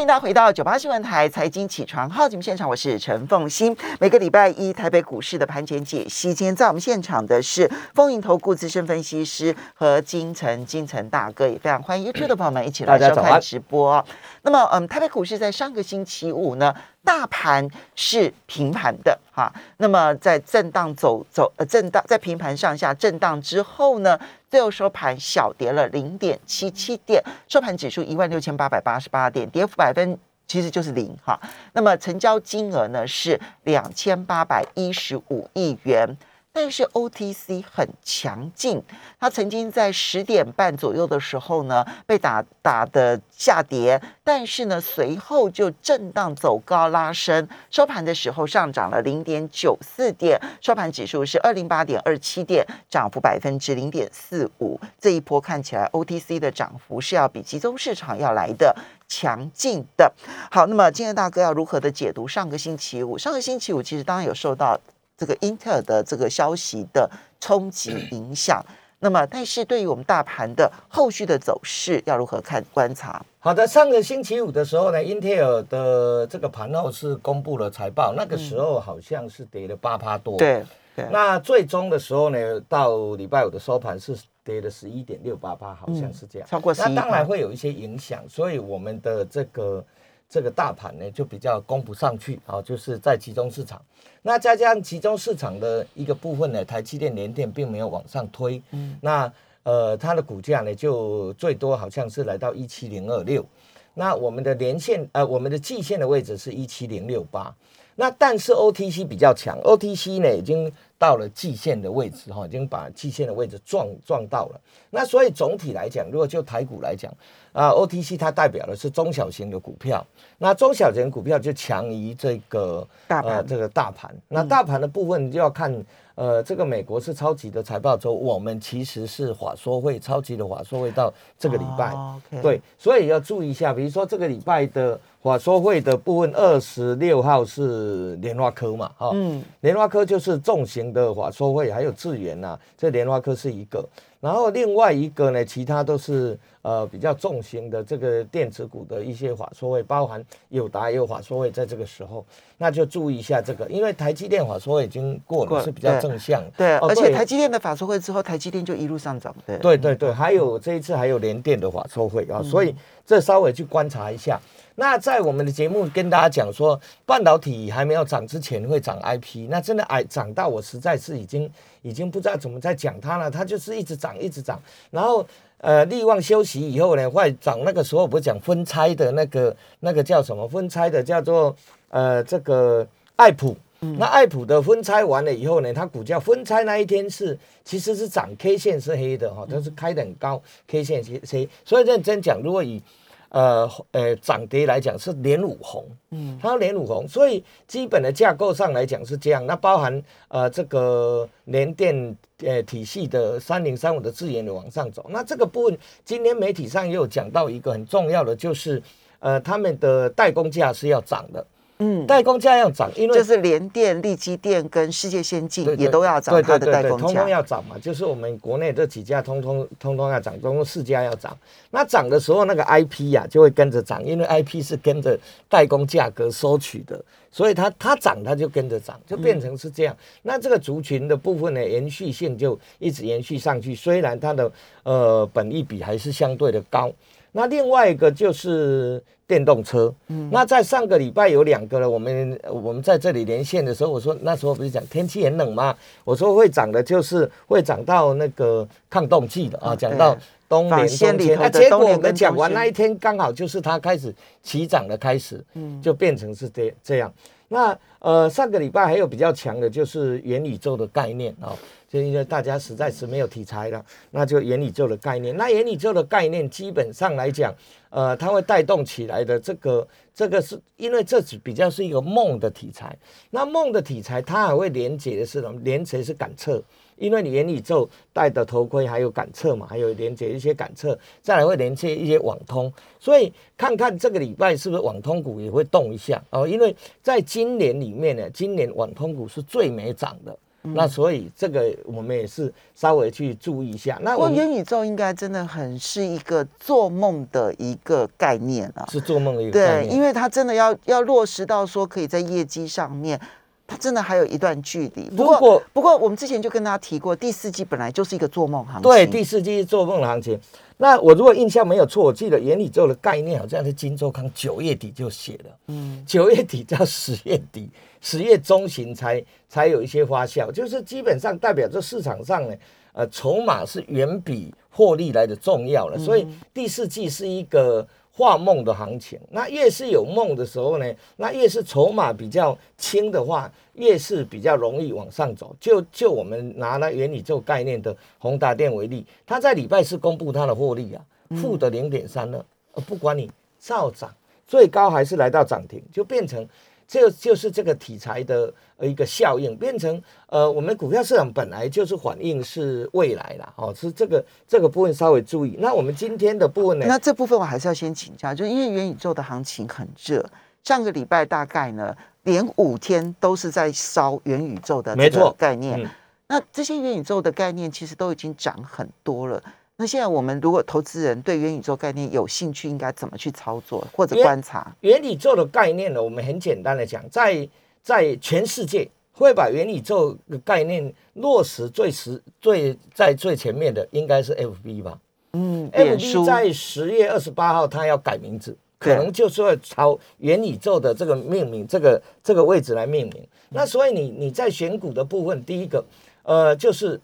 欢迎大家回到九八新闻台财经起床号节目现场，我是陈凤欣。每个礼拜一台北股市的盘前解析，今天在我们现场的是丰盈投顾资深分析师和金城金城大哥，也非常欢迎 YouTube 的朋友们一起来收看直播。那么，嗯，台北股市在上个星期五呢，大盘是平盘的哈。那么在震荡走走呃震荡在平盘上下震荡之后呢？最后收盘小跌了零点七七点，收盘指数一万六千八百八十八点，跌幅百分其实就是零哈。那么成交金额呢是两千八百一十五亿元。但是 OTC 很强劲，它曾经在十点半左右的时候呢，被打打的下跌，但是呢，随后就震荡走高拉升，收盘的时候上涨了零点九四点，收盘指数是二零八点二七点，涨幅百分之零点四五。这一波看起来 OTC 的涨幅是要比集中市场要来的强劲的。好，那么今天大哥要如何的解读上个星期五？上个星期五其实当然有受到。这个英特尔的这个消息的冲击 影响，那么但是对于我们大盘的后续的走势要如何看观察？好的，上个星期五的时候呢，英特尔的这个盘后是公布了财报，那个时候好像是跌了八趴多。对对。那最终的时候呢，到礼拜五的收盘是跌了十一点六八八，好像是这样。超过十那当然会有一些影响，所以我们的这个。这个大盘呢就比较供不上去啊，就是在集中市场。那再加上集中市场的一个部分呢，台积电、联电并没有往上推。嗯，那呃，它的股价呢就最多好像是来到一七零二六。那我们的连线呃，我们的季线的位置是一七零六八。那但是 OTC 比较强，OTC 呢已经到了季线的位置哈，已经把季线的位置撞撞到了。那所以总体来讲，如果就台股来讲，啊，OTC 它代表的是中小型的股票，那中小型股票就强于这个大盘，这个大盘。那大盘的部分就要看，呃，这个美国是超级的财报周，我们其实是华说会超级的华说会到这个礼拜，对，所以要注意一下，比如说这个礼拜的华说会的部分，二十六号是莲花科嘛，哈，嗯，莲花科就是重型的法说会，还有智源呐，这莲花科是一个。然后另外一个呢，其他都是呃比较重型的这个电子股的一些法说会，包含友达也有法说会，在这个时候，那就注意一下这个，因为台积电法说会已经过了，是比较正向。对，而且台积电的法说会之后，台积电就一路上涨。对，对对对，还有这一次还有联电的法说会啊，所以这稍微去观察一下。那在我们的节目跟大家讲说，半导体还没有涨之前会涨 IP，那真的哎涨到我实在是已经已经不知道怎么在讲它了，它就是一直涨一直涨，然后呃利旺休息以后呢会涨，那个时候不是讲分拆的那个那个叫什么分拆的叫做呃这个爱普，那爱普的分拆完了以后呢，它股价分拆那一天是其实是涨 K 线是黑的哈，它是开的很高 K 线是黑，所以认真讲，如果以呃呃，涨跌来讲是连五红，嗯，它连五红，所以基本的架构上来讲是这样。那包含呃这个联电呃体系的三零三五的资源的往上走。那这个部分今天媒体上也有讲到一个很重要的，就是呃他们的代工价是要涨的。嗯，代工价要涨，因为就是联电、力基电跟世界先进也都要涨，它的代工价通通要涨嘛。就是我们国内这几家通通通通要涨，总共四家要涨。那涨的时候，那个 IP 呀就会跟着涨，因为 IP 是跟着代工价格收取的，所以它它涨它就跟着涨，就变成是这样。那这个族群的部分呢，延续性就一直延续上去，虽然它的呃本益比还是相对的高。那另外一个就是电动车，嗯，那在上个礼拜有两个了。我们我们在这里连线的时候，我说那时候不是讲天气很冷吗？我说会涨的，就是会涨到那个抗冻剂的啊，讲到冬眠冬天。那结果我们讲完那一天，刚好就是它开始起涨的开始，嗯，就变成是这这样。那呃，上个礼拜还有比较强的，就是元宇宙的概念啊，就因为大家实在是没有题材了，那就元宇宙的概念。那元宇宙的概念基本上来讲，呃，它会带动起来的。这个这个是因为这只比较是一个梦的题材。那梦的题材，它还会连接的是什么？连接是感测。因为你元宇宙戴的头盔还有感测嘛，还有连接一些感测，再来会连接一些网通，所以看看这个礼拜是不是网通股也会动一下哦。因为在今年里面呢，今年网通股是最没涨的，那所以这个我们也是稍微去注意一下。那我元宇宙应该真的很是一个做梦的一个概念啊，是做梦的一个概念。对，因为它真的要要落实到说可以在业绩上面。它真的还有一段距离。不过，不过我们之前就跟大家提过，第四季本来就是一个做梦行情。对，第四季是做梦的行情。那我如果印象没有错，我记得元宇宙的概念好像是金周刊九月底就写了。嗯，九月底到十月底，十月中旬才才有一些发酵，就是基本上代表着市场上呢，呃，筹码是远比获利来的重要了。所以第四季是一个。画梦的行情，那越是有梦的时候呢，那越是筹码比较轻的话，越是比较容易往上走。就就我们拿那元宇宙概念的宏达电为例，它在礼拜四公布它的获利啊，负的零点三二，不管你照涨，最高还是来到涨停，就变成。这就是这个题材的一个效应，变成呃，我们股票市场本来就是反映是未来啦，哦，是这个这个部分稍微注意。那我们今天的部分呢？那这部分我还是要先请教，就因为元宇宙的行情很热，上个礼拜大概呢连五天都是在烧元宇宙的这个概念。那这些元宇宙的概念其实都已经涨很多了。那现在我们如果投资人对元宇宙概念有兴趣，应该怎么去操作或者观察元宇宙的概念呢？我们很简单的讲，在在全世界会把元宇宙的概念落实最实最在最前面的，应该是 FB 吧？嗯，FB 在十月二十八号，它要改名字，可能就是会朝元宇宙的这个命名这个这个位置来命名。那所以你你在选股的部分，第一个呃就是。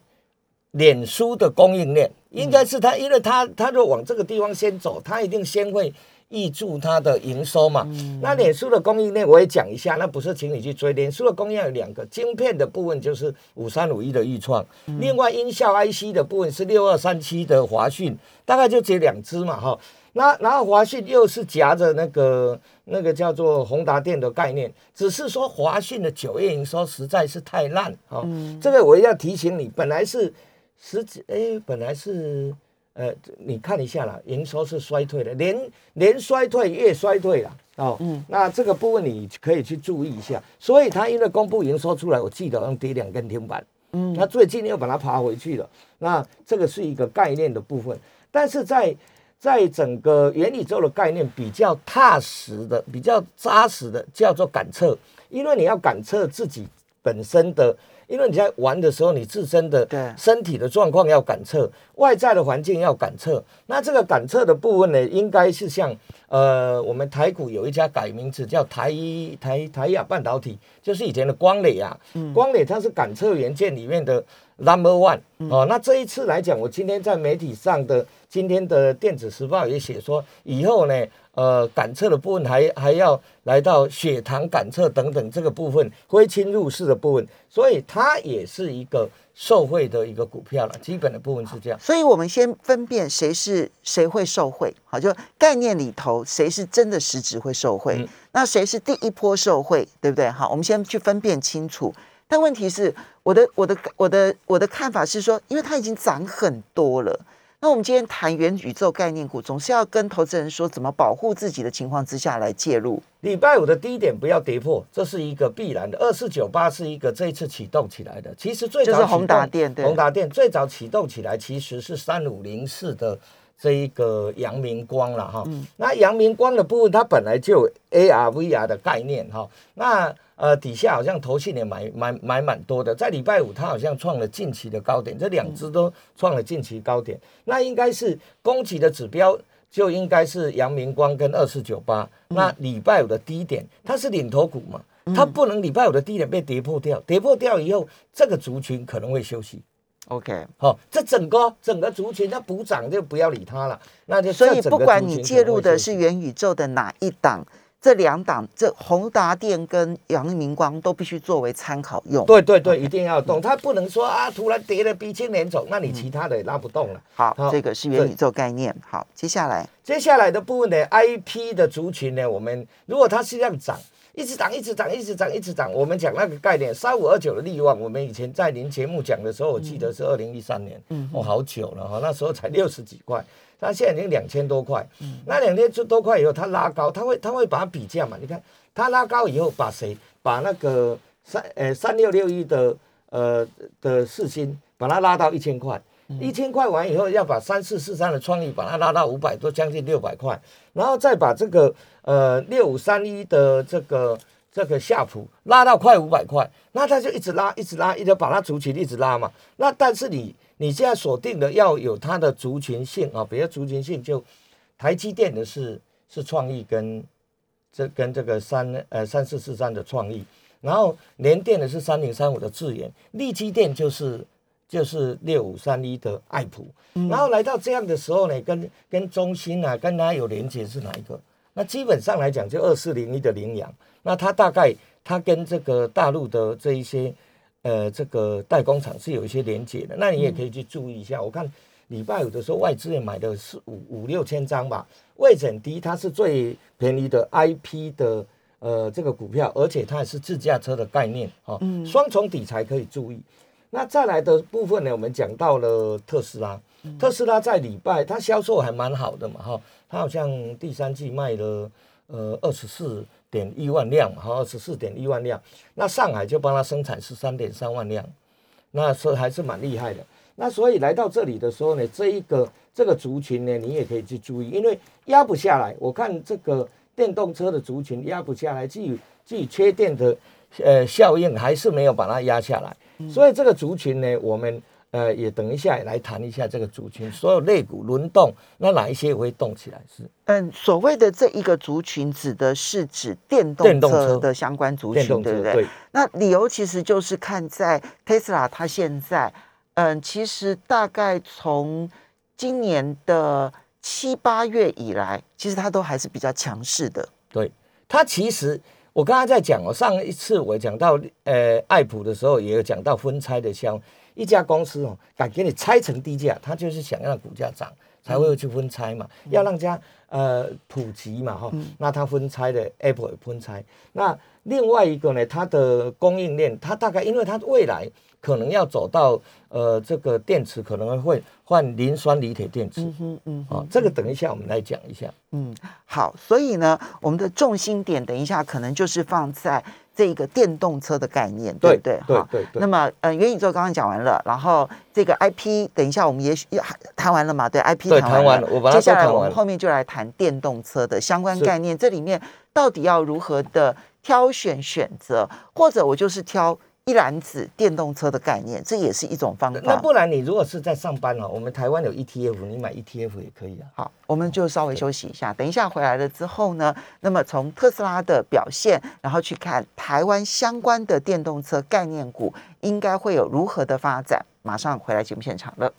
脸书的供应链应该是它，因为它它若往这个地方先走，它一定先会挹注它的营收嘛。那脸书的供应链我也讲一下，那不是请你去追。脸书的供应链有两个，晶片的部分就是五三五一的预创，另外音效 IC 的部分是六二三七的华讯，大概就这两只嘛哈。那然后华讯又是夹着那个那个叫做宏达电的概念，只是说华讯的九月营收实在是太烂啊。这个我要提醒你，本来是。实际哎，本来是呃，你看一下啦，营收是衰退的，连连衰退越衰退了哦。嗯，那这个部分你可以去注意一下。所以它因为公布营收出来，我记得用跌两根停板。嗯，那最近又把它爬回去了。那这个是一个概念的部分，但是在在整个元宇宙的概念比较踏实的、比较扎实的，叫做感测，因为你要感测自己本身的。因为你在玩的时候，你自身的身体的状况要感测，外在的环境要感测。那这个感测的部分呢，应该是像呃，我们台股有一家改名字叫台台台亚半导体，就是以前的光磊啊。光磊它是感测元件里面的 number one 哦。那这一次来讲，我今天在媒体上的今天的电子时报也写说，以后呢。呃，感测的部分还还要来到血糖感测等等这个部分，非侵入式的部分，所以它也是一个受贿的一个股票了。基本的部分是这样，所以我们先分辨谁是谁会受贿，好，就概念里头谁是真的实质会受贿，那谁是第一波受贿，对不对？好，我们先去分辨清楚。但问题是，我的我的我的我的看法是说，因为它已经涨很多了。那我们今天谈元宇宙概念股，总是要跟投资人说怎么保护自己的情况之下来介入。礼拜五的低点不要跌破，这是一个必然的。二四九八是一个这一次启动起来的，其实最早就是宏达电，宏达电最早启动起来其实是三五零四的这一个阳明光了哈。那阳明光的部分，它本来就有 AR VR 的概念哈。那呃，底下好像投信也买买买蛮多的，在礼拜五它好像创了近期的高点，这两只都创了近期高点，那应该是供给的指标就应该是阳明光跟二四九八，那礼拜五的低点它是领头股嘛，它不能礼拜五的低点被跌破掉，跌破掉以后这个族群可能会休息。OK，好，这整个整个族群它补涨就不要理它了，那就所以不管你介入的是元宇宙的哪一档。这两档，这宏达电跟阳明光都必须作为参考用。对对对，一定要动，它不能说啊，突然跌了鼻青脸肿，那你其他的也拉不动了。好，这个是元宇宙概念。好，接下来接下来的部分呢，IP 的族群呢，我们如果它是这样涨，一直涨，一直涨，一直涨，一直涨，我们讲那个概念，三五二九的利旺，我们以前在您节目讲的时候，我记得是二零一三年，嗯，哦，好久了哈，那时候才六十几块。它现在已经两千多块，那两千多块以后，它拉高，它会它会把它比价嘛？你看它拉高以后，把谁？把那个三呃三六六一的呃的四星把它拉到一千块，一千块完以后要把三四四三的创意把它拉到五百多，将近六百块，然后再把这个呃六五三一的这个这个夏普拉到快五百块，那它就一直拉一直拉，一直把它族群一直拉嘛。那但是你你现在锁定的要有它的族群性啊，比如族群性就台积电的是是创意跟这跟这个三呃三四四三的创意，然后联电的是三零三五的智研，力基电就是就是六五三一的爱普，然后来到这样的时候呢，跟跟中心啊跟它有连接是哪一个？那基本上来讲就二四零一的羚羊，那它大概它跟这个大陆的这一些呃这个代工厂是有一些连接的，那你也可以去注意一下。我看礼拜五的时候外资也买的是五五六千张吧，位置很低，它是最便宜的 IP 的呃这个股票，而且它也是自驾车的概念哈，双重底才可以注意。那再来的部分呢，我们讲到了特斯拉，特斯拉在礼拜它销售还蛮好的嘛哈，它好像第三季卖了呃二十四点一万辆哈，二十四点一万辆，那上海就帮它生产十三点三万辆，那是还是蛮厉害的。那所以来到这里的时候呢，这一个这个族群呢，你也可以去注意，因为压不下来。我看这个电动车的族群压不下来，基于基于缺电的呃效应，还是没有把它压下来。所以这个族群呢，我们呃也等一下来谈一下这个族群，所有肋骨轮动，那哪一些也会动起来？是嗯，所谓的这一个族群，指的是指电电动车的相关族群，对不对？对那理由其实就是看在 Tesla 它现在，嗯，其实大概从今年的七八月以来，其实它都还是比较强势的。对，它其实我刚才在讲哦，上一次我讲到呃爱普的时候，也有讲到分拆的销，一家公司哦，敢给你拆成低价，他就是想让股价涨，才会去分拆嘛，要让家呃普及嘛哈，那它分拆的 Apple 也分拆，那另外一个呢，它的供应链，它大概因为它未来可能要走到呃这个电池可能会换磷酸锂铁电池，嗯嗯啊，这个等一下我们来讲一下。嗯，好，所以呢，我们的重心点等一下可能就是放在这个电动车的概念，对不对？哈对对对那么，呃，元宇宙刚刚讲完了，然后这个 IP，等一下我们也许要谈完了嘛？对，IP 对谈谈完了我把它接下来我们后面就来谈电动车的相关概念，这里面到底要如何的挑选选择，或者我就是挑一篮子电动车的概念，这也是一种方法。那不然你如果是在上班哦，我们台湾有 ETF，你买 ETF 也可以啊。好，我们就稍微休息一下。等一下回来了之后呢，那么从特斯拉的表现，然后去看台湾相关的电动车概念股应该会有如何的发展。马上回来节目现场了。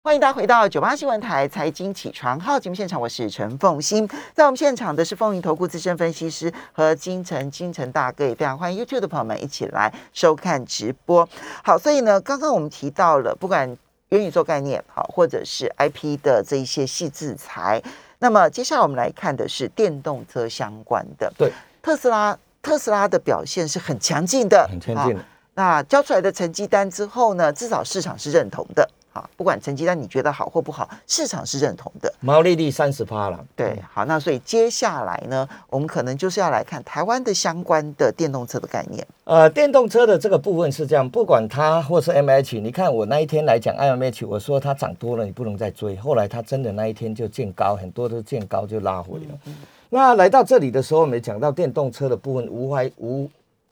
欢迎大家回到九八新闻台财经起床号节目现场，我是陈凤欣。在我们现场的是风云投顾资深分析师和金城金城大哥，也非常欢迎 YouTube 的朋友们一起来收看直播。好，所以呢，刚刚我们提到了，不管元宇宙概念好，或者是 IP 的这一些细制裁，那么接下来我们来看的是电动车相关的。对，特斯拉，特斯拉的表现是很强劲的，很强劲的。那交出来的成绩单之后呢，至少市场是认同的。好，不管成绩单你觉得好或不好，市场是认同的。毛利率三十趴了。对，好，那所以接下来呢，我们可能就是要来看台湾的相关的电动车的概念。呃，电动车的这个部分是这样，不管它或是 M H，你看我那一天来讲 M H，我说它涨多了，你不能再追。后来它真的那一天就见高，很多都见高就拉回了。那来到这里的时候，我们讲到电动车的部分，无怀无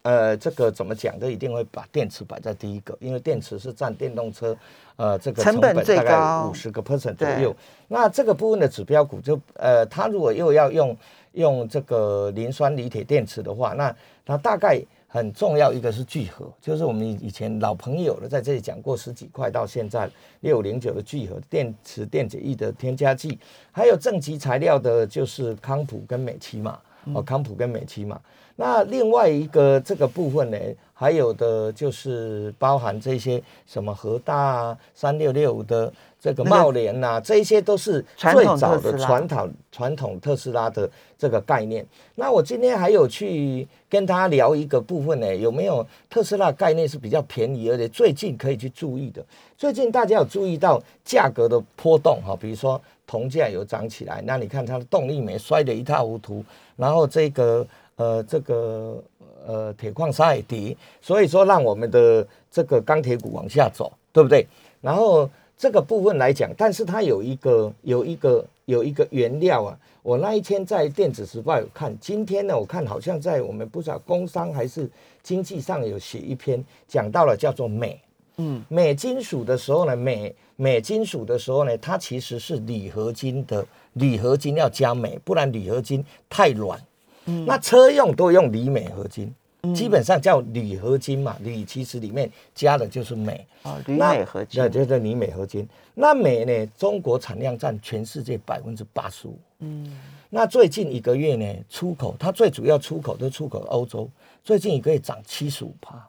呃，这个怎么讲都一定会把电池摆在第一个，因为电池是占电动车呃这个成本最大概高。五十个 percent 左右。那这个部分的指标股就呃，它如果又要用用这个磷酸锂铁电池的话，那它大概很重要一个是聚合，就是我们以前老朋友了，在这里讲过十几块到现在六零九的聚合电池电解液的添加剂，还有正极材料的就是康普跟美奇玛哦，康普跟美期嘛。那另外一个这个部分呢，还有的就是包含这些什么和大啊、三六六的这个那个茂联呐、这一些都是最早的传统传统特斯拉的这个概念。那我今天还有去跟他聊一个部分呢，有没有特斯拉概念是比较便宜，而且最近可以去注意的？最近大家有注意到价格的波动哈，比如说铜价有涨起来，那你看它的动力煤摔得一塌糊涂，然后这个呃这个呃铁矿砂也跌，所以说让我们的这个钢铁股往下走，对不对？然后这个部分来讲，但是它有一个有一个有一个原料啊，我那一天在电子时报有看，今天呢我看好像在我们不知道工商还是经济上有写一篇讲到了叫做镁。嗯，镁金属的时候呢，镁镁金属的时候呢，它其实是铝合金的，铝合金要加镁，不然铝合金太软。嗯，那车用都用铝镁合金，基本上叫铝合金嘛，铝其实里面加的就是镁。哦，铝镁合金。对，就是铝镁合金。那镁呢，中国产量占全世界百分之八十五。嗯，那最近一个月呢，出口它最主要出口都出口欧洲，最近一个月涨七十五帕。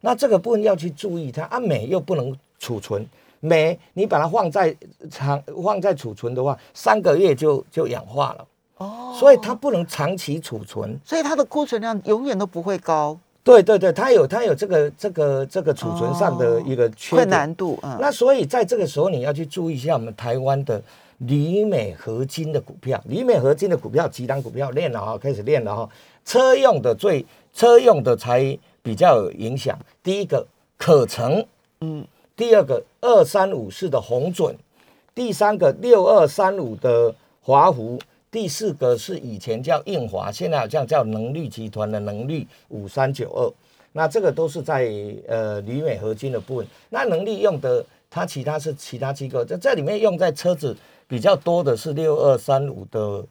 那这个部分要去注意，它啊镁又不能储存，镁你把它放在长放在储存的话，三个月就就氧化了哦，所以它不能长期储存，所以它的库存量永远都不会高。对对对，它有它有这个这个这个储存上的一个困难度啊。那所以在这个时候你要去注意一下我们台湾的铝镁合金的股票，铝镁合金的股票几档股票练了哈，开始练了哈，车用的最车用的才。比较有影响。第一个可成，嗯，第二个二三五四的红准，第三个六二三五的华湖，第四个是以前叫印华，现在好像叫能力集团的能力五三九二。那这个都是在呃铝镁合金的部分。那能力用的，它其他是其他机构在这里面用在车子比较多的是六二三五的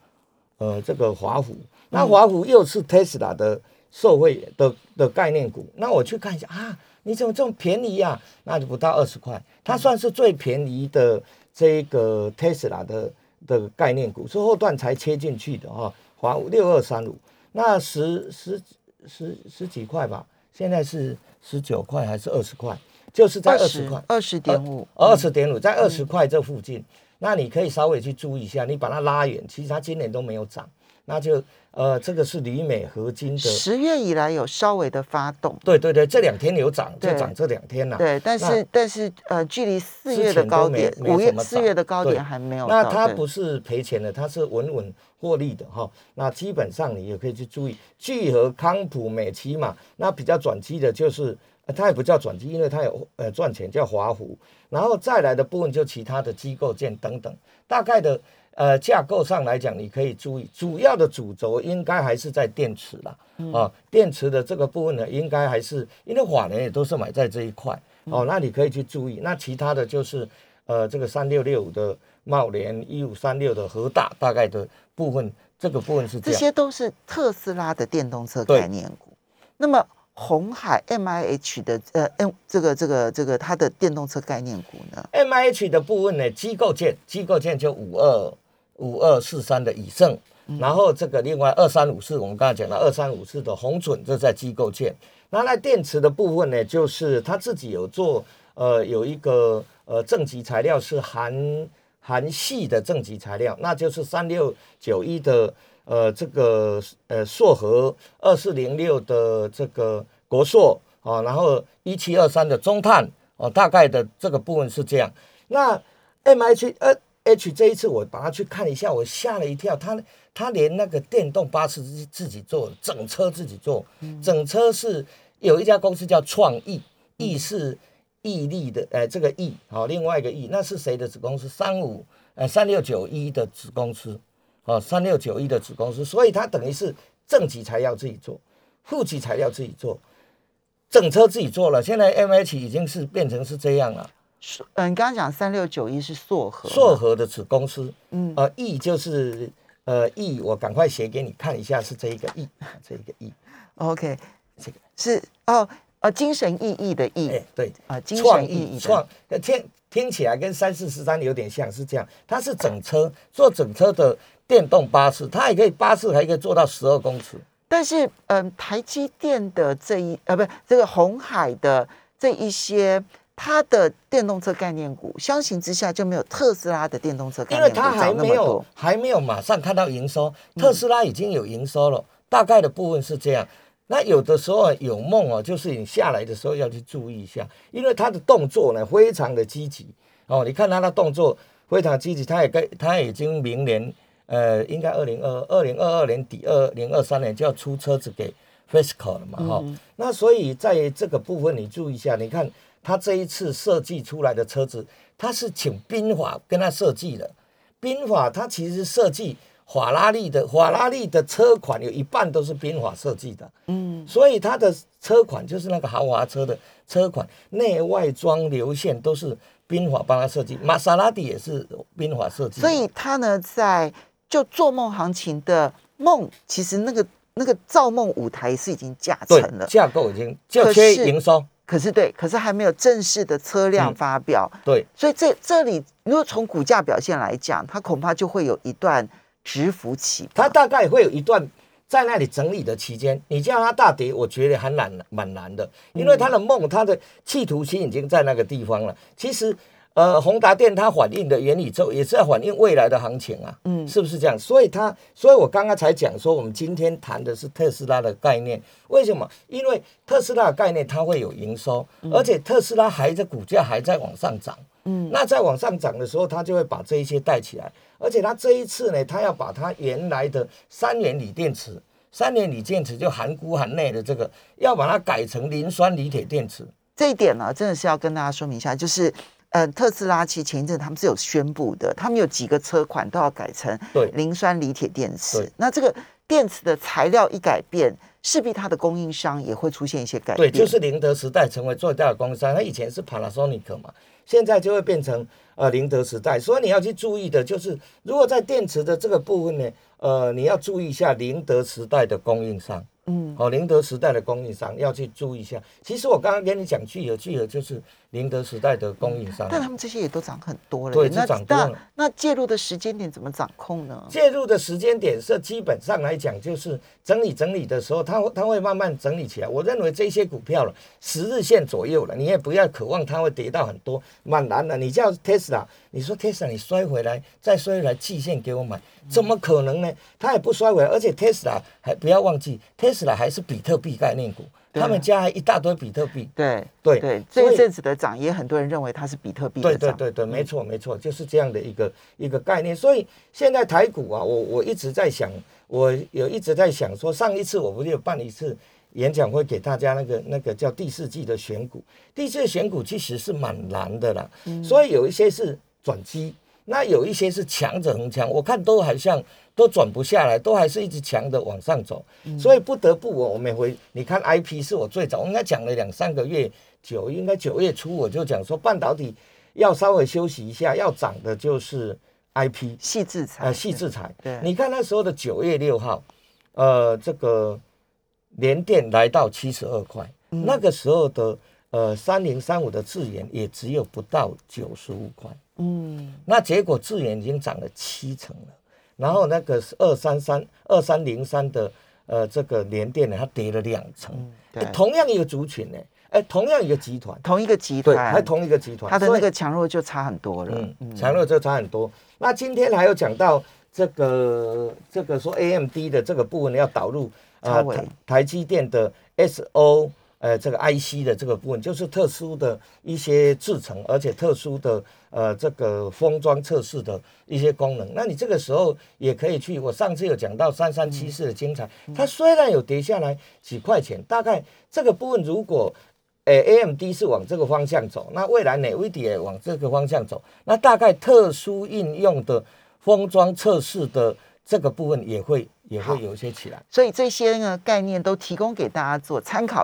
呃这个华湖。那华湖又是 Tesla 的。受惠的的概念股，那我去看一下啊，你怎么这么便宜呀？那就不到二十块，它算是最便宜的这个 Tesla 的的概念股，是后段才切进去的哈。华六二三五，那十十十十几块吧，现在是十九块还是二十块？就是在二十块，二十点五，二十点五，在二十块这附近，那你可以稍微去注意一下，你把它拉远，其实它今年都没有涨。那就呃，这个是铝镁合金的。十月以来有稍微的发动。对对对，这两天有涨，就涨这两天了。对，但是但是呃，距离四月的高点，五月四月的高点还没有。那它不是赔钱的，它是稳稳获利的哈。那基本上你也可以去注意聚合、康普、美琪嘛。那比较转机的就是，它也不叫转机，因为它有呃赚钱，叫华湖。然后再来的部分就其他的机构件等等，大概的。呃，架构上来讲，你可以注意，主要的主轴应该还是在电池啦啊。电池的这个部分呢，应该还是因为法人也都是买在这一块哦。那你可以去注意。那其他的就是呃，这个三六六五的茂联，一五三六的和大，大概的部分，这个部分是这些都是特斯拉的电动车概念股。那么红海 M I H 的呃 M 这个这个这个它的电动车概念股呢？M I H 的部分呢，机构件机构件就五二。五二四三的以盛，然后这个另外二三五四，我们刚才讲了二三五四的红准，这在机构件。那在电池的部分呢，就是他自己有做，呃，有一个呃正极材料是含含细的正极材料，那就是三六九一的呃这个呃硕和二四零六的这个国硕啊，然后一七二三的中碳哦，大概的这个部分是这样。那 M H 呃。H 这一次我把它去看一下，我吓了一跳。他他连那个电动巴士自自己做，整车自己做，整车是有一家公司叫创意，意是毅力的，呃，这个毅好，另外一个毅，那是谁的子公司？三五呃三六九一的子公司，哦，三六九一的子公司，所以它等于是正极材料自己做，负极材料自己做，整车自己做了。现在 M H 已经是变成是这样了。嗯，你刚刚讲三六九一是硕和，硕和的子公司，嗯，呃，E 就是呃 E，我赶快写给你看一下，是这一个 E，这一个 E，OK，这个是哦，呃，精神意义的意，对，啊，精神意义创，听听起来跟三四十三有点像，是这样，它是整车做整车的电动巴士，它也可以巴士还可以做到十二公尺，但是嗯，台积电的这一呃，不是这个红海的这一些。它的电动车概念股相形之下就没有特斯拉的电动车概念股因为它还没有还没有马上看到营收，特斯拉已经有营收了，大概的部分是这样。那有的时候有梦哦，就是你下来的时候要去注意一下，因为它的动作呢非常的积极哦。你看它的动作非常积极，它也该它已经明年呃，应该二零二二零二二年底二零二三年就要出车子给 physical 了嘛，哈、那所以在这个部分你注意一下，你看他这一次设计出来的车子，他是请宾法跟他设计的，宾法他其实设计法拉利的法拉利的车款有一半都是宾法设计的，嗯，所以他的车款就是那个豪华车的车款，内外装流线都是宾法帮他设计，玛莎拉蒂也是宾法设计，所以他呢，在就做梦行情的梦，其实那个那个造梦舞台是已经架成了，架构已经就可缺营收，可是对，可是还没有正式的车辆嗯发表，对。所以这这里如果从股价表现来讲，它恐怕就会有一段直幅期。它大概会有一段在那里整理的期间，你叫它大跌，我觉得还难蛮难的，因为它的梦，它的企图心已经在那个地方了。其实，呃，宏达电它反映的元宇宙也是在反映未来的行情啊，嗯是不是这样？所以它，所以我刚刚才讲说，我们今天谈的是特斯拉的概念，为什么？因为特斯拉的概念它会有营收，而且特斯拉还在股价还在往上涨。嗯那在往上涨的时候，它就会把这一些带起来，而且它这一次呢，它要把它原来的三元锂电池，三元锂电池就含钴含镍的这个，要把它改成磷酸锂铁电池。这一点呢，真的是要跟大家说明一下，就是。呃，特斯拉其实前一阵他们是有宣布的，他们有几个车款都要改成磷酸锂铁电池。那这个电池的材料一改变，势必它的供应商也会出现一些改变对，变。就是宁德时代成为最大的供应商，它以前是 Panasonic 嘛，现在就会变成呃宁德时代。所以你要去注意的就是，如果在电池的这个部分呢，呃，你要注意一下宁德时代的供应商。嗯，哦、宁德时代的供应商要去注意一下。其实我刚刚跟你讲，聚合聚合就是宁德时代的供应商。但他们这些也都涨很多了。对那是涨多了那那介入的时间点怎么掌控呢？介入的时间点是基本上来讲，就是整理整理的时候，它会它会慢慢整理起来。我认为这些股票了，十日线左右了，你也不要渴望它会跌到很多，蛮难的。你叫 Tesla，你说 Tesla 你摔回来再摔回来，季线给我买，怎么可能呢？它也不摔回来，而且 Tesla 还不要忘记，Tesla 还是比特币概念股，他们家还一大堆比特币。对对对，所以这一阵子的涨，也很多人认为它是比特币的涨。对对对对，没错没错，就是这样的一个一个概念。所以现在台股啊，我我一直在想，我有一直在想说，上一次我不是有办一次演讲会给大家那个那个叫第四季的选股，第四季的选股其实是蛮难的啦，所以有一些是转机。那有一些是强者恒强，我看都好像都转不下来，都还是一直强的往上走，所以不得不我我每回你看 I P 是我最早我应该讲了两三个月，九应该九月初我就讲说半导体要稍微休息一下，要涨的就是 I P 细制裁，呃细制裁。对，你看那时候的九月六号，呃这个联电来到七十二块，嗯。那个时候的呃三零三五的智研也只有不到九十五块。嗯，那结果智远已经涨了七成了，然后那个是二三三二三零三的呃这个联电呢，它跌了两成，同样一个族群呢，哎，同样一个集团，同一个集对，团，还同一个集团，它的那个强弱就差很多了。嗯，强弱就差很多。那今天还有讲到这个这个说 AMD 的这个部分要导入超微。台台积电的 SO 呃这个 IC 的这个部分，就是特殊的一些制成，而且特殊的呃这个封装测试的一些功能。那你这个时候也可以去，我上次有讲到三三七四的精彩，它虽然有跌下来几块钱，大概这个部分如果诶，AMD 是往这个方向走，那未来 NVIDIA 也往这个方向走，那大概特殊应用的封装测试的这个部分也会也会有一些起来。所以这些呢概念都提供给大家做参考。